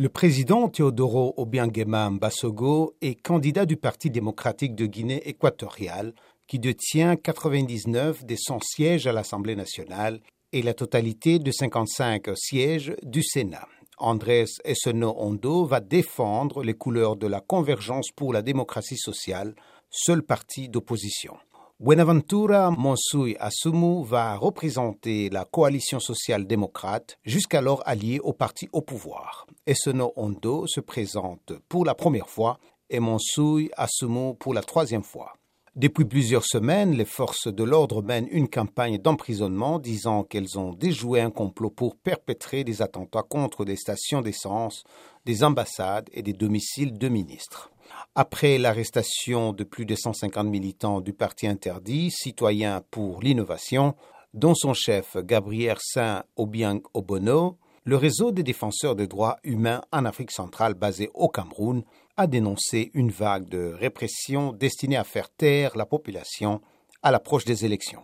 Le président Teodoro Obiangema Mbasogo est candidat du Parti démocratique de Guinée équatoriale qui détient 99 des 100 sièges à l'Assemblée nationale et la totalité de 55 sièges du Sénat. Andrés Esseno Ondo va défendre les couleurs de la convergence pour la démocratie sociale, seul parti d'opposition. Buenaventura Monsui Asumu va représenter la coalition sociale démocrate, jusqu'alors alliée au parti au pouvoir. Esseno Ondo se présente pour la première fois et Monsui Asumu pour la troisième fois. Depuis plusieurs semaines, les forces de l'ordre mènent une campagne d'emprisonnement disant qu'elles ont déjoué un complot pour perpétrer des attentats contre des stations d'essence, des ambassades et des domiciles de ministres. Après l'arrestation de plus de 150 militants du parti interdit, Citoyens pour l'innovation, dont son chef Gabriel Saint Obiang Obono, le réseau des défenseurs des droits humains en Afrique centrale basé au Cameroun a dénoncé une vague de répression destinée à faire taire la population à l'approche des élections.